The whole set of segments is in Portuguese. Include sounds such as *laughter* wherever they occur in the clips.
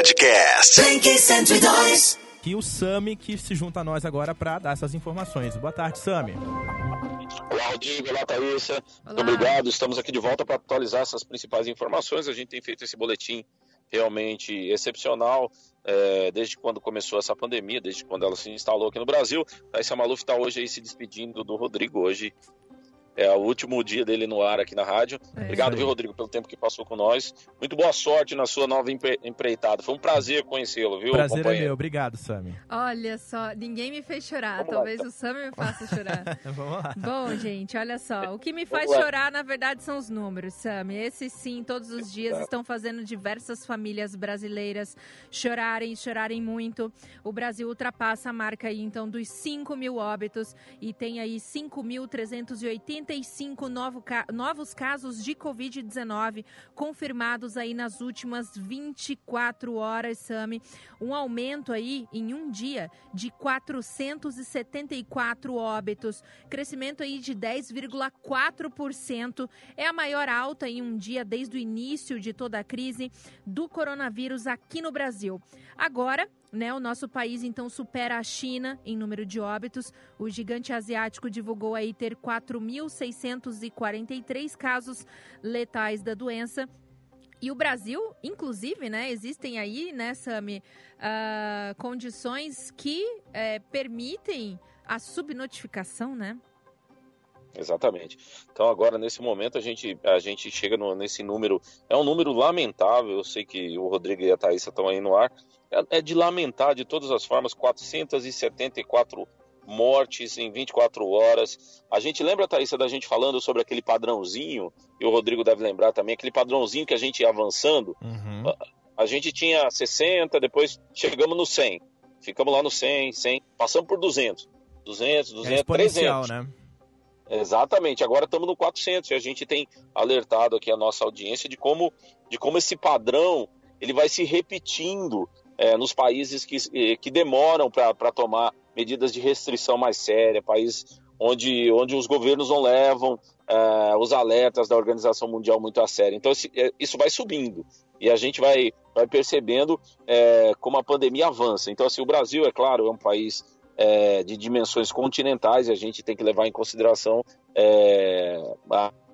Podcast. Blink 102. E o Sami que se junta a nós agora para dar essas informações. Boa tarde, Sami. Olá, Rodrigo. Olá, Thaísa. Muito obrigado. Estamos aqui de volta para atualizar essas principais informações. A gente tem feito esse boletim realmente excepcional é, desde quando começou essa pandemia, desde quando ela se instalou aqui no Brasil. Thaisa Maluf está hoje aí se despedindo do Rodrigo hoje é o último dia dele no ar aqui na rádio. É, Obrigado, viu, Rodrigo, pelo tempo que passou com nós. Muito boa sorte na sua nova empreitada. Foi um prazer conhecê-lo, viu, Prazer é meu. Obrigado, Sami. Olha só, ninguém me fez chorar. Vamos Talvez lá, então. o Sami me faça chorar. *laughs* Vamos lá. Bom, gente, olha só. O que me faz chorar, na verdade, são os números, Sami. Esses sim, todos os dias estão fazendo diversas famílias brasileiras chorarem, chorarem muito. O Brasil ultrapassa a marca aí, então, dos 5 mil óbitos e tem aí 5.380 85 novo, novos casos de Covid-19 confirmados aí nas últimas 24 horas, Sami. Um aumento aí em um dia de 474 óbitos. Crescimento aí de 10,4%. É a maior alta em um dia desde o início de toda a crise do coronavírus aqui no Brasil. Agora, né, o nosso país então supera a China em número de óbitos. O gigante asiático divulgou aí ter 4.643 casos letais da doença. E o Brasil, inclusive, né, existem aí, né, Sami, uh, condições que uh, permitem a subnotificação, né? Exatamente. Então agora nesse momento a gente a gente chega no, nesse número é um número lamentável. Eu sei que o Rodrigo e a Thaís estão aí no ar. É, é de lamentar de todas as formas 474 mortes em 24 horas. A gente lembra, Thaís, da gente falando sobre aquele padrãozinho, e o Rodrigo deve lembrar também, aquele padrãozinho que a gente ia avançando. Uhum. A, a, gente tinha 60, depois chegamos no 100. Ficamos lá no 100, 100, passamos por 200. 200, 200, é 300. né? Exatamente. Agora estamos no 400 e a gente tem alertado aqui a nossa audiência de como, de como esse padrão ele vai se repetindo é, nos países que, que demoram para tomar medidas de restrição mais séria, países onde, onde os governos não levam é, os alertas da Organização Mundial muito a sério. Então, é, isso vai subindo e a gente vai, vai percebendo é, como a pandemia avança. Então, assim, o Brasil, é claro, é um país é, de dimensões continentais e a gente tem que levar em consideração é,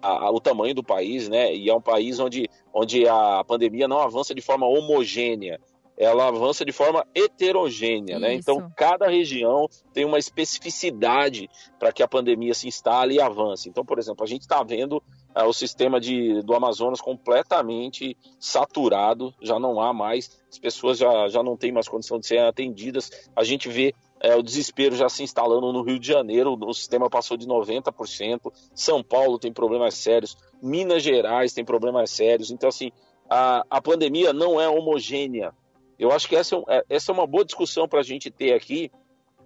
a, o tamanho do país, né? E é um país onde, onde a pandemia não avança de forma homogênea ela avança de forma heterogênea, né? Então, cada região tem uma especificidade para que a pandemia se instale e avance. Então, por exemplo, a gente está vendo é, o sistema de, do Amazonas completamente saturado, já não há mais, as pessoas já, já não têm mais condição de serem atendidas. A gente vê é, o desespero já se instalando no Rio de Janeiro, o sistema passou de 90%, São Paulo tem problemas sérios, Minas Gerais tem problemas sérios. Então, assim, a, a pandemia não é homogênea. Eu acho que essa é, é essa é uma boa discussão para a gente ter aqui,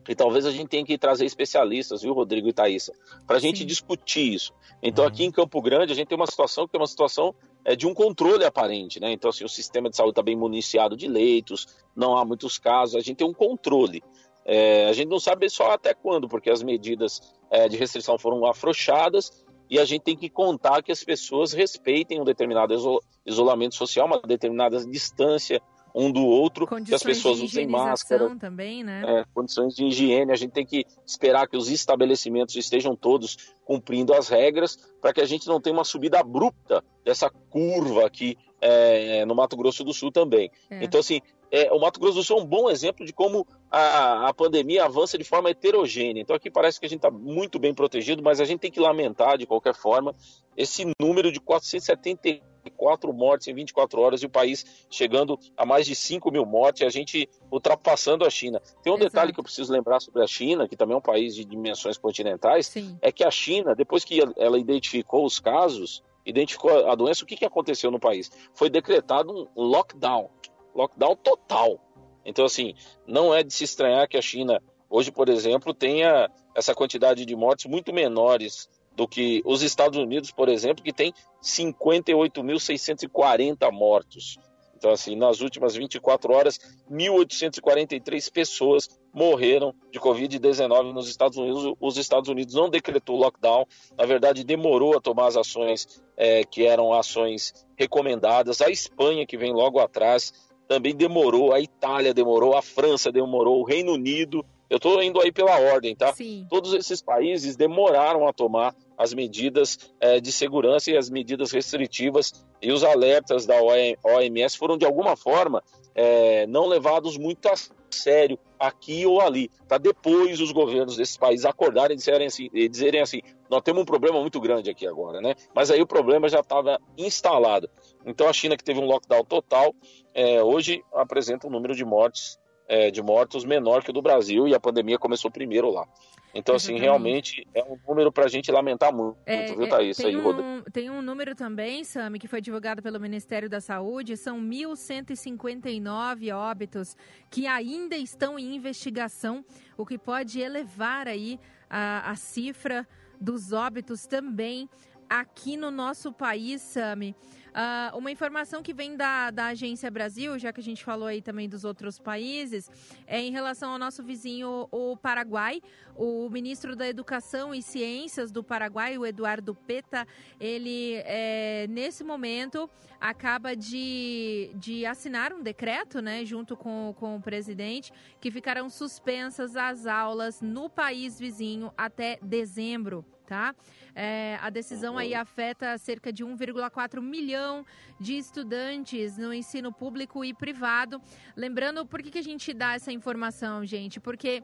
e talvez a gente tenha que trazer especialistas, viu, Rodrigo e Thaisa, para a gente discutir isso. Então, uhum. aqui em Campo Grande, a gente tem uma situação que é uma situação é, de um controle aparente, né? Então, assim, o sistema de saúde está bem municiado de leitos, não há muitos casos, a gente tem um controle. É, a gente não sabe só até quando, porque as medidas é, de restrição foram afrouxadas e a gente tem que contar que as pessoas respeitem um determinado isolamento social, uma determinada distância um do outro, condições que as pessoas usem máscara. também, né? É, condições de higiene. A gente tem que esperar que os estabelecimentos estejam todos cumprindo as regras para que a gente não tenha uma subida abrupta dessa curva aqui é, no Mato Grosso do Sul também. É. Então, assim, é, o Mato Grosso do Sul é um bom exemplo de como a, a pandemia avança de forma heterogênea. Então, aqui parece que a gente está muito bem protegido, mas a gente tem que lamentar, de qualquer forma, esse número de 474 mortes em 24 horas e o país chegando a mais de 5 mil mortes, a gente ultrapassando a China. Tem um Exato. detalhe que eu preciso lembrar sobre a China, que também é um país de dimensões continentais, Sim. é que a China, depois que ela identificou os casos, identificou a doença, o que, que aconteceu no país? Foi decretado um lockdown lockdown total. Então, assim, não é de se estranhar que a China, hoje, por exemplo, tenha essa quantidade de mortes muito menores do que os Estados Unidos, por exemplo, que tem 58.640 mortos. Então, assim, nas últimas 24 horas, 1.843 pessoas morreram de Covid-19 nos Estados Unidos. Os Estados Unidos não decretou lockdown, na verdade, demorou a tomar as ações é, que eram ações recomendadas. A Espanha, que vem logo atrás, também demorou, a Itália demorou, a França demorou, o Reino Unido. Eu estou indo aí pela ordem, tá? Sim. Todos esses países demoraram a tomar as medidas é, de segurança e as medidas restritivas e os alertas da OMS foram de alguma forma é, não levados muito a sério aqui ou ali. Tá? Depois os governos desses países acordarem e dizerem assim, e dizerem assim, nós temos um problema muito grande aqui agora, né? Mas aí o problema já estava instalado. Então a China que teve um lockdown total, é, hoje apresenta um número de mortes, de mortos menor que o do Brasil e a pandemia começou primeiro lá. Então, assim, realmente é um número para a gente lamentar muito, é, viu, Thaís? Tem, aí, um, tem um número também, Sami, que foi divulgado pelo Ministério da Saúde, são 1.159 óbitos que ainda estão em investigação, o que pode elevar aí a, a cifra dos óbitos também aqui no nosso país, Sami. Uh, uma informação que vem da, da Agência Brasil, já que a gente falou aí também dos outros países, é em relação ao nosso vizinho, o Paraguai. O ministro da Educação e Ciências do Paraguai, o Eduardo Peta, ele, é, nesse momento, acaba de, de assinar um decreto, né, junto com, com o presidente, que ficarão suspensas as aulas no país vizinho até dezembro tá? É, a decisão aí afeta cerca de 1,4 milhão de estudantes no ensino público e privado. Lembrando, por que, que a gente dá essa informação, gente? Porque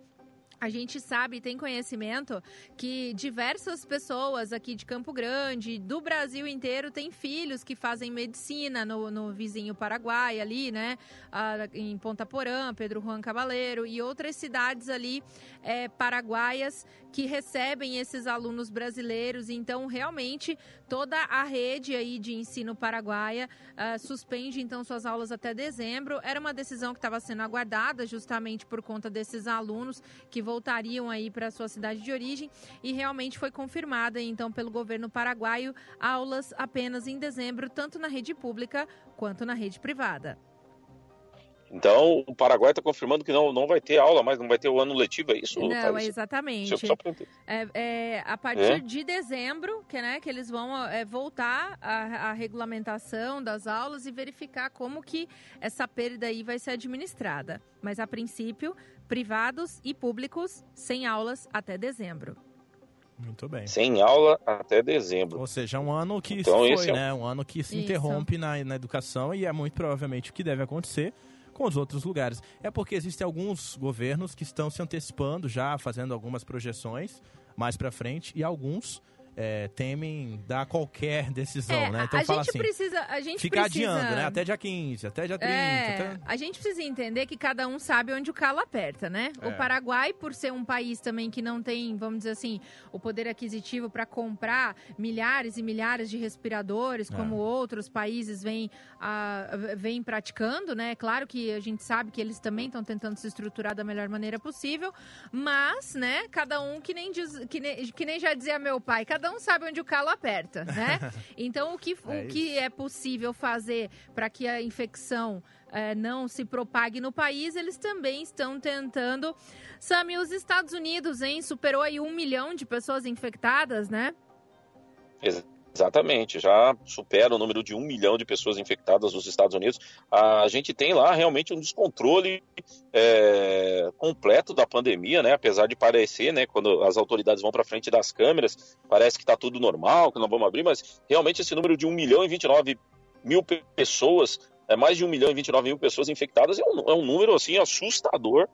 a gente sabe, tem conhecimento que diversas pessoas aqui de Campo Grande, do Brasil inteiro, têm filhos que fazem medicina no, no vizinho Paraguai, ali, né? Ah, em Ponta Porã, Pedro Juan Cabaleiro e outras cidades ali é, paraguaias que recebem esses alunos brasileiros. Então, realmente, toda a rede aí de ensino paraguaia ah, suspende então suas aulas até dezembro. Era uma decisão que estava sendo aguardada justamente por conta desses alunos que voltariam aí para sua cidade de origem e realmente foi confirmada então pelo governo paraguaio aulas apenas em dezembro, tanto na rede pública quanto na rede privada. Então, o Paraguai está confirmando que não, não vai ter aula mais, não vai ter o ano letivo, é isso? Não, é exatamente. É, é, a partir é? de dezembro, que, né, que eles vão é, voltar à, regulamentação das aulas e verificar como que essa perda aí vai ser administrada. Mas, a princípio, privados e públicos sem aulas até dezembro. Muito bem. Sem aula até dezembro. Ou seja, um ano que então, se foi, é... né? Um ano que se Isso. interrompe na, na educação e é muito provavelmente o que deve acontecer com os outros lugares. É porque existem alguns governos que estão se antecipando já, fazendo algumas projeções mais para frente e alguns é, temem dar qualquer *laughs* decisão, é, né? Então a fala gente assim, precisa, a gente ficar precisa... adiando, né? Até dia 15, até dia 30. É, até... A gente precisa entender que cada um sabe onde o calo aperta, né? É. O Paraguai, por ser um país também que não tem, vamos dizer assim, o poder aquisitivo para comprar milhares e milhares de respiradores, como é. outros países vêm, vêm praticando, né? Claro que a gente sabe que eles também estão tentando se estruturar da melhor maneira possível, mas, né, cada um que nem, diz, que nem, que nem já dizia meu pai, cada cada um sabe onde o calo aperta, né? *laughs* Então, o que é, o que é possível fazer para que a infecção é, não se propague no país, eles também estão tentando. Sami, os Estados Unidos, hein, superou aí um milhão de pessoas infectadas, né? Exato. Exatamente, já supera o número de um milhão de pessoas infectadas nos Estados Unidos. A gente tem lá realmente um descontrole é, completo da pandemia, né? Apesar de parecer, né, quando as autoridades vão para frente das câmeras, parece que está tudo normal, que não vamos abrir, mas realmente esse número de 1 milhão e 29 mil pessoas, é mais de 1 milhão e 29 mil pessoas infectadas, é um, é um número assim assustador,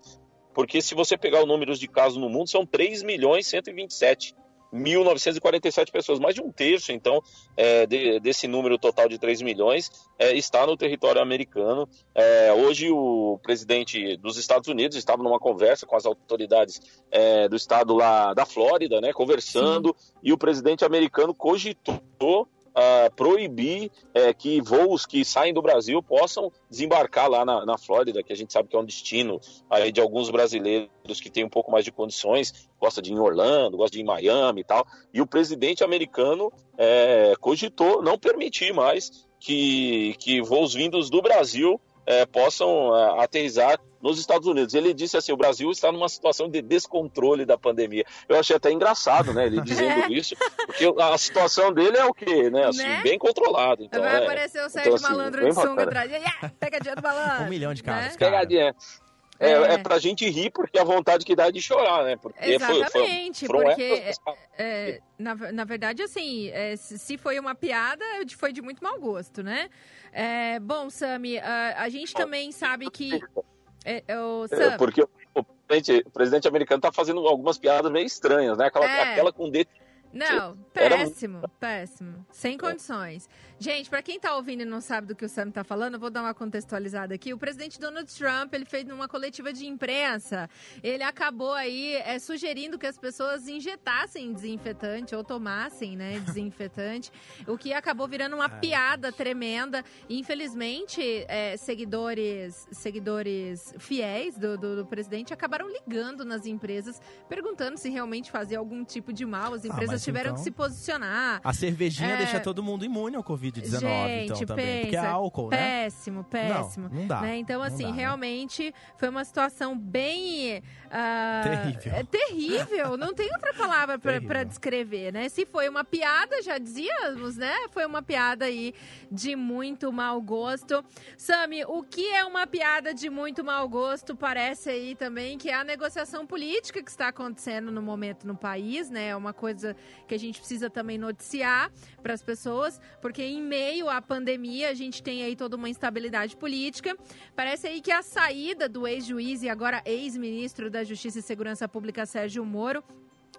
porque se você pegar os números de casos no mundo, são 3 milhões e 127 1.947 pessoas, mais de um terço, então, é, de, desse número total de 3 milhões é, está no território americano. É, hoje, o presidente dos Estados Unidos estava numa conversa com as autoridades é, do estado lá da Flórida, né, conversando, Sim. e o presidente americano cogitou uh, proibir é, que voos que saem do Brasil possam desembarcar lá na, na Flórida, que a gente sabe que é um destino aí de alguns brasileiros que têm um pouco mais de condições, gosta de ir em Orlando, gosta de ir em Miami e tal. E o presidente americano é, cogitou não permitir mais que, que voos vindos do Brasil é, possam é, aterrizar nos Estados Unidos. Ele disse assim: o Brasil está numa situação de descontrole da pandemia. Eu achei até engraçado, né? Ele dizendo *laughs* é. isso, porque a situação dele é o quê, né? Assim, né? bem controlado. Então, Vai é. aparecer o então, Sérgio então, assim, Malandro de sunga atrás. Pegadinha do malandro. Um milhão de caras. Né? Pegadinha. É, é. é pra gente rir, porque a vontade que dá é de chorar, né? Porque Exatamente, foi, foi, porque, é, na, na verdade, assim, é, se foi uma piada, foi de muito mau gosto, né? É, bom, Sami, a, a gente também sabe que... É, o é, Sam... porque o presidente, o presidente americano tá fazendo algumas piadas meio estranhas, né? Aquela, aquela com dedo não, péssimo, Era... péssimo. Sem condições. Gente, para quem tá ouvindo e não sabe do que o Sam tá falando, eu vou dar uma contextualizada aqui. O presidente Donald Trump, ele fez numa coletiva de imprensa, ele acabou aí é, sugerindo que as pessoas injetassem desinfetante ou tomassem, né, *laughs* desinfetante, o que acabou virando uma piada tremenda. infelizmente, é, seguidores, seguidores fiéis do, do, do, presidente acabaram ligando nas empresas, perguntando se realmente fazia algum tipo de mal. As ah, empresas ah, tiveram então, que se posicionar. A cervejinha é... deixa todo mundo imune ao Covid-19, então, também. Pensa, porque é álcool, né? Péssimo, péssimo. Não, não dá. Né? Então, assim, dá, realmente né? foi uma situação bem... Uh, terrível. É, terrível. não tem outra palavra para descrever, né? Se foi uma piada, já dizíamos, né? Foi uma piada aí de muito mau gosto. Sami, o que é uma piada de muito mau gosto? Parece aí também que é a negociação política que está acontecendo no momento no país, né? É uma coisa que a gente precisa também noticiar para as pessoas, porque em meio à pandemia a gente tem aí toda uma instabilidade política. Parece aí que a saída do ex-juiz e agora ex-ministro da Justiça e Segurança Pública Sérgio Moro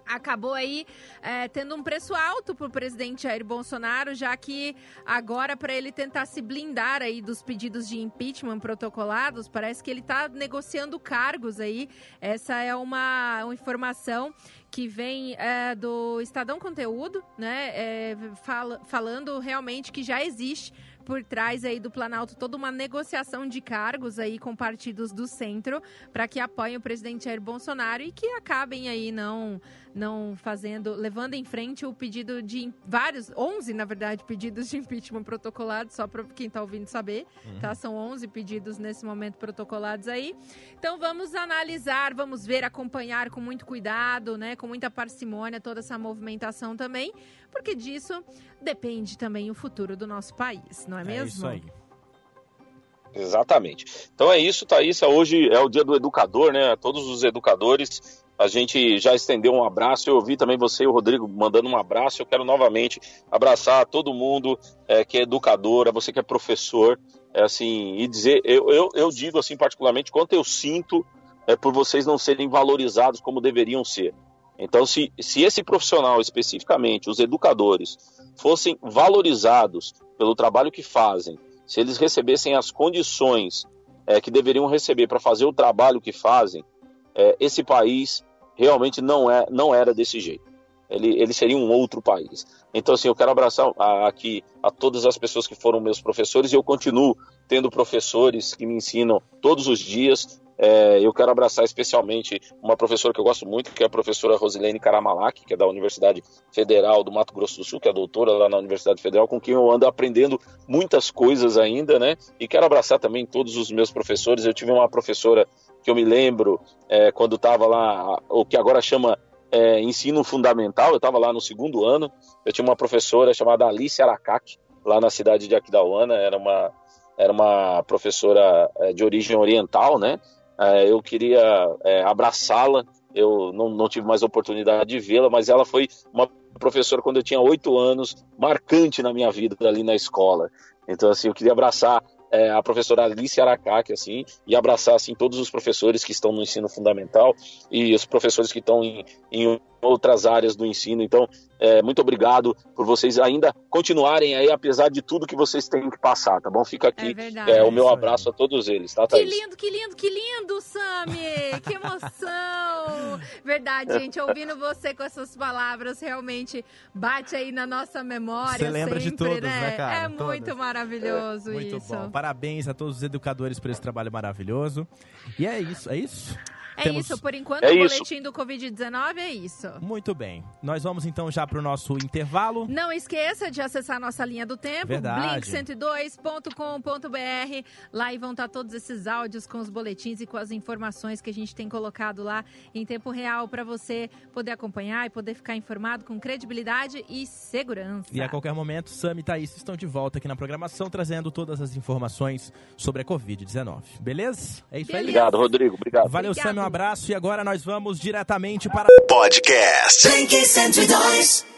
acabou aí é, tendo um preço alto para o presidente Jair Bolsonaro, já que agora para ele tentar se blindar aí dos pedidos de impeachment protocolados, parece que ele está negociando cargos aí. Essa é uma, uma informação que vem é, do Estadão Conteúdo, né? É, fala, falando realmente que já existe por trás aí do Planalto toda uma negociação de cargos aí com partidos do centro para que apoiem o presidente Jair Bolsonaro e que acabem aí não não fazendo, levando em frente o pedido de vários, 11 na verdade, pedidos de impeachment protocolados, só para quem está ouvindo saber, uhum. tá? São 11 pedidos nesse momento protocolados aí. Então vamos analisar, vamos ver, acompanhar com muito cuidado, né, com muita parcimônia toda essa movimentação também, porque disso depende também o futuro do nosso país, não é, é mesmo? Isso aí. Exatamente. Então é isso, Thaís. Hoje é o dia do educador, né? Todos os educadores a gente já estendeu um abraço. Eu ouvi também você e o Rodrigo mandando um abraço. Eu quero novamente abraçar todo mundo é, que é educador, você que é professor, é, assim, e dizer, eu, eu, eu digo assim particularmente quanto eu sinto é, por vocês não serem valorizados como deveriam ser. Então, se, se esse profissional especificamente, os educadores, fossem valorizados pelo trabalho que fazem, se eles recebessem as condições é, que deveriam receber para fazer o trabalho que fazem, é, esse país realmente não, é, não era desse jeito. Ele, ele seria um outro país. Então, assim, eu quero abraçar a, aqui a todas as pessoas que foram meus professores e eu continuo tendo professores que me ensinam todos os dias. É, eu quero abraçar especialmente uma professora que eu gosto muito, que é a professora Rosilene Karamalak, que é da Universidade Federal do Mato Grosso do Sul, que é doutora lá na Universidade Federal, com quem eu ando aprendendo muitas coisas ainda, né? E quero abraçar também todos os meus professores. Eu tive uma professora que eu me lembro é, quando estava lá, o que agora chama é, ensino fundamental, eu estava lá no segundo ano, eu tinha uma professora chamada Alice Aracaki, lá na cidade de Aquidauana, era uma, era uma professora é, de origem oriental, né? É, eu queria é, abraçá-la, eu não, não tive mais oportunidade de vê-la, mas ela foi uma professora quando eu tinha oito anos, marcante na minha vida ali na escola. Então, assim, eu queria abraçar é, a professora Alice Aracaki, assim, e abraçar, assim, todos os professores que estão no ensino fundamental e os professores que estão em, em outras áreas do ensino. Então, é, muito obrigado por vocês ainda continuarem aí, apesar de tudo que vocês têm que passar, tá bom? Fica aqui é, é o meu abraço a todos eles, tá, Thaís? Que lindo, que lindo, que lindo, Sami! Que emoção! verdade, *laughs* gente, ouvindo você com essas palavras, realmente bate aí na nossa memória. Você lembra sempre, de todos, né, né cara? É Todas. muito maravilhoso é, muito isso. Bom. Parabéns a todos os educadores por esse trabalho maravilhoso. E é isso, é isso? É Temos... isso, por enquanto é o boletim do Covid-19 é isso. Muito bem. Nós vamos então já para o nosso intervalo. Não esqueça de acessar nossa linha do tempo, blink102.com.br. Lá vão estar todos esses áudios com os boletins e com as informações que a gente tem colocado lá em tempo real para você poder acompanhar e poder ficar informado com credibilidade e segurança. E a qualquer momento, Sam e Thaís estão de volta aqui na programação trazendo todas as informações sobre a Covid-19. Beleza? É isso Beleza. aí. Obrigado, Rodrigo. Obrigado. Valeu, Obrigado. Sam. Um abraço. E agora nós vamos diretamente para. Podcast. 102.